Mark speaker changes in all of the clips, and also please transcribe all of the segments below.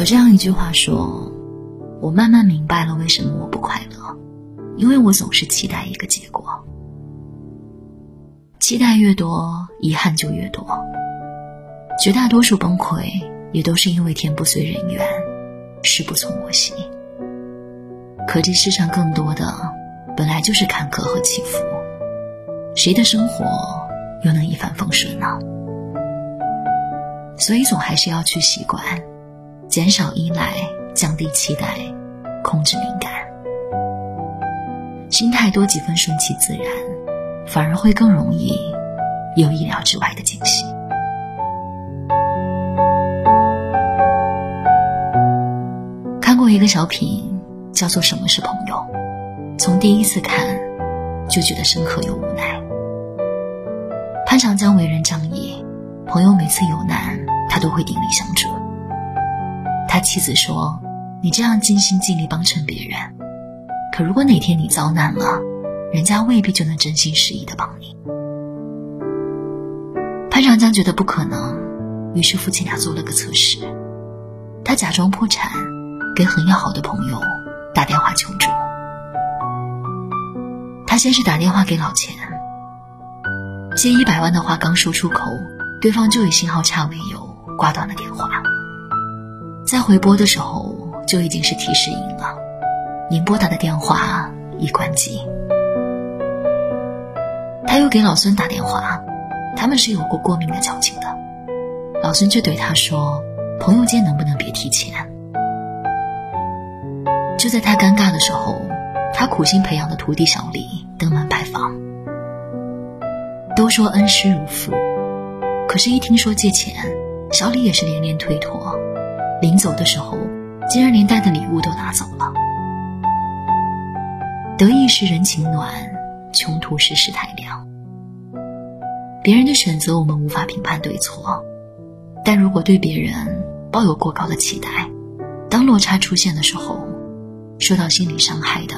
Speaker 1: 有这样一句话说：“我慢慢明白了为什么我不快乐，因为我总是期待一个结果。期待越多，遗憾就越多。绝大多数崩溃也都是因为天不遂人愿，事不从我心。可这世上更多的本来就是坎坷和起伏，谁的生活又能一帆风顺呢？所以总还是要去习惯。”减少依赖，降低期待，控制敏感，心态多几分顺其自然，反而会更容易有意料之外的惊喜。看过一个小品，叫做《什么是朋友》，从第一次看就觉得深刻又无奈。潘长江为人仗义，朋友每次有难，他都会鼎力相助。妻子说：“你这样尽心尽力帮衬别人，可如果哪天你遭难了，人家未必就能真心实意的帮你。”潘长江觉得不可能，于是夫妻俩做了个测试。他假装破产，给很要好的朋友打电话求助。他先是打电话给老钱，借一百万的话刚说出口，对方就以信号差为由挂断了电话。在回拨的时候就已经是提示音了，您拨打的电话已关机。他又给老孙打电话，他们是有过过命的交情的，老孙却对他说：“朋友间能不能别提钱？”就在他尴尬的时候，他苦心培养的徒弟小李登门拜访。都说恩师如父，可是，一听说借钱，小李也是连连推脱。临走的时候，竟然连带的礼物都拿走了。得意时人情暖，穷途时世态凉。别人的选择我们无法评判对错，但如果对别人抱有过高的期待，当落差出现的时候，受到心理伤害的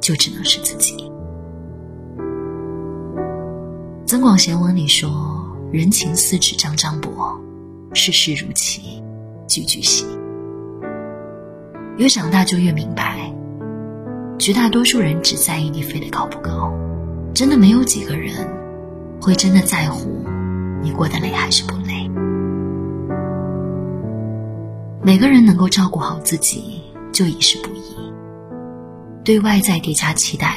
Speaker 1: 就只能是自己。《增广贤文》里说：“人情似纸张张薄，世事如棋。”句句细，越长大就越明白，绝大多数人只在意你飞得高不高，真的没有几个人会真的在乎你过得累还是不累。每个人能够照顾好自己就已是不易，对外在叠加期待，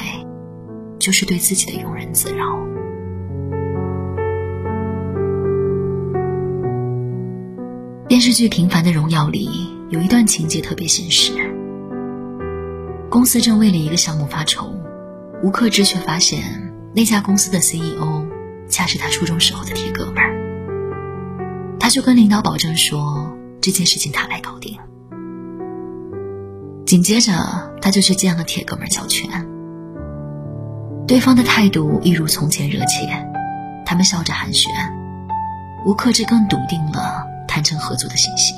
Speaker 1: 就是对自己的庸人自扰。电视剧《平凡的荣耀》里有一段情节特别现实。公司正为了一个项目发愁，吴克之却发现那家公司的 CEO 恰是他初中时候的铁哥们儿。他就跟领导保证说这件事情他来搞定。紧接着他就去见了铁哥们儿交权。对方的态度一如从前热切，他们笑着寒暄，吴克之更笃定了。谈成合作的信息，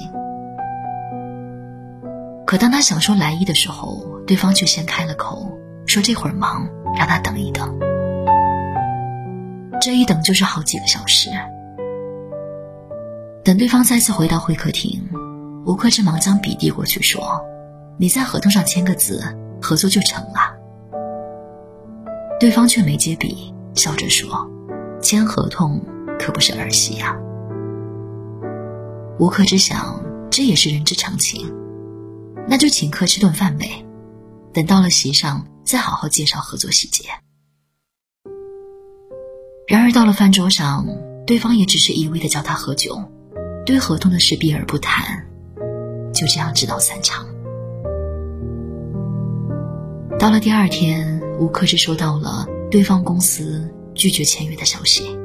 Speaker 1: 可当他想说来意的时候，对方却先开了口，说这会儿忙，让他等一等。这一等就是好几个小时。等对方再次回到会客厅，吴克之忙将笔递过去，说：“你在合同上签个字，合作就成了。”对方却没接笔，笑着说：“签合同可不是儿戏呀。”吴克之想，这也是人之常情，那就请客吃顿饭呗。等到了席上，再好好介绍合作细节。然而到了饭桌上，对方也只是一味的叫他喝酒，对合同的事避而不谈，就这样直到散场。到了第二天，吴克之收到了对方公司拒绝签约的消息，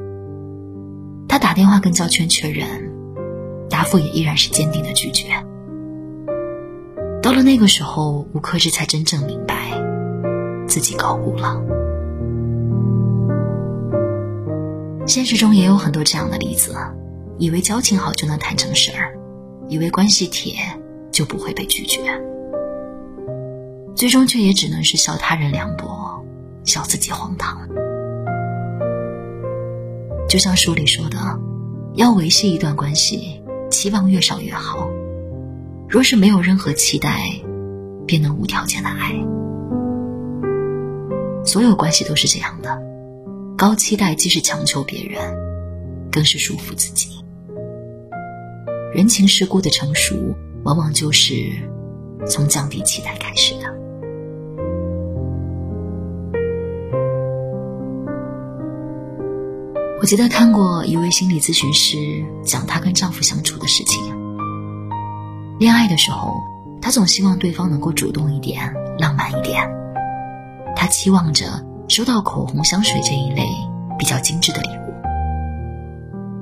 Speaker 1: 他打电话跟焦圈确认。答复也依然是坚定的拒绝。到了那个时候，吴克志才真正明白，自己高估了。现实中也有很多这样的例子，以为交情好就能谈成事儿，以为关系铁就不会被拒绝，最终却也只能是笑他人凉薄，笑自己荒唐。就像书里说的，要维系一段关系。期望越少越好。若是没有任何期待，便能无条件的爱。所有关系都是这样的，高期待既是强求别人，更是束缚自己。人情世故的成熟，往往就是从降低期待开始的。我记得看过一位心理咨询师讲她跟丈夫相处的事情。恋爱的时候，她总希望对方能够主动一点、浪漫一点。她期望着收到口红、香水这一类比较精致的礼物。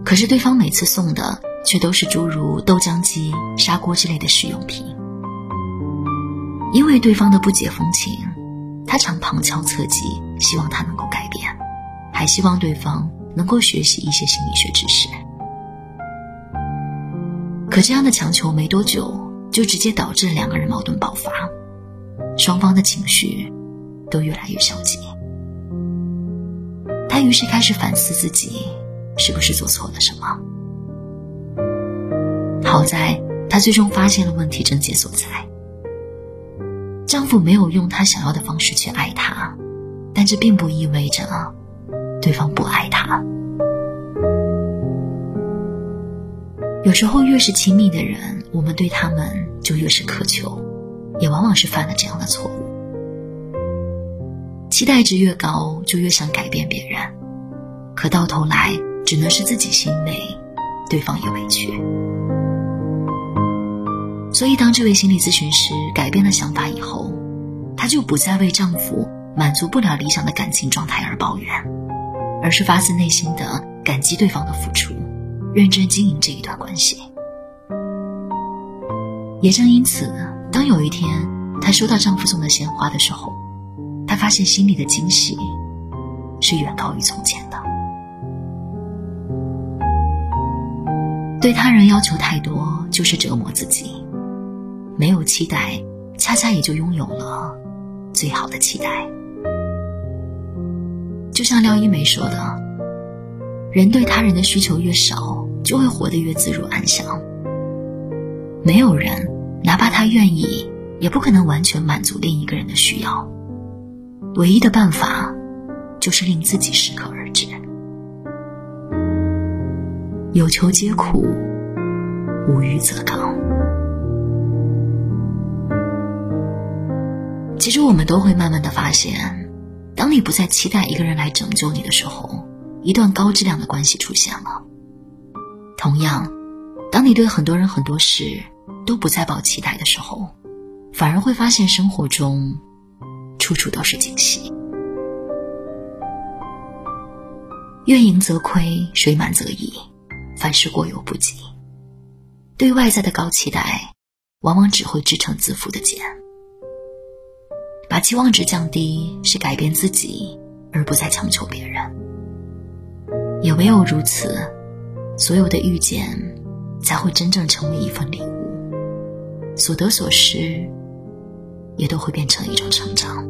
Speaker 1: 可是对方每次送的却都是诸如豆浆机、砂锅之类的实用品。因为对方的不解风情，她常旁敲侧击，希望他能够改变，还希望对方。能够学习一些心理学知识，可这样的强求没多久，就直接导致两个人矛盾爆发，双方的情绪都越来越消极。他于是开始反思自己是不是做错了什么。好在她最终发现了问题症结所在，丈夫没有用他想要的方式去爱她，但这并不意味着。对方不爱他。有时候越是亲密的人，我们对他们就越是苛求，也往往是犯了这样的错误。期待值越高，就越想改变别人，可到头来只能是自己心累，对方也委屈。所以，当这位心理咨询师改变了想法以后，她就不再为丈夫满足不了理想的感情状态而抱怨。而是发自内心的感激对方的付出，认真经营这一段关系。也正因此，当有一天她收到丈夫送的鲜花的时候，她发现心里的惊喜是远高于从前的。对他人要求太多就是折磨自己，没有期待，恰恰也就拥有了最好的期待。就像廖一梅说的：“人对他人的需求越少，就会活得越自如安详。没有人，哪怕他愿意，也不可能完全满足另一个人的需要。唯一的办法，就是令自己适可而止。有求皆苦，无欲则刚。其实，我们都会慢慢的发现。”当你不再期待一个人来拯救你的时候，一段高质量的关系出现了。同样，当你对很多人很多事都不再抱期待的时候，反而会发现生活中处处都是惊喜。月盈则亏，水满则溢，凡事过犹不及。对外在的高期待，往往只会支撑自负的茧。把期望值降低，是改变自己，而不再强求别人。也唯有如此，所有的遇见才会真正成为一份礼物，所得所失也都会变成一种成长。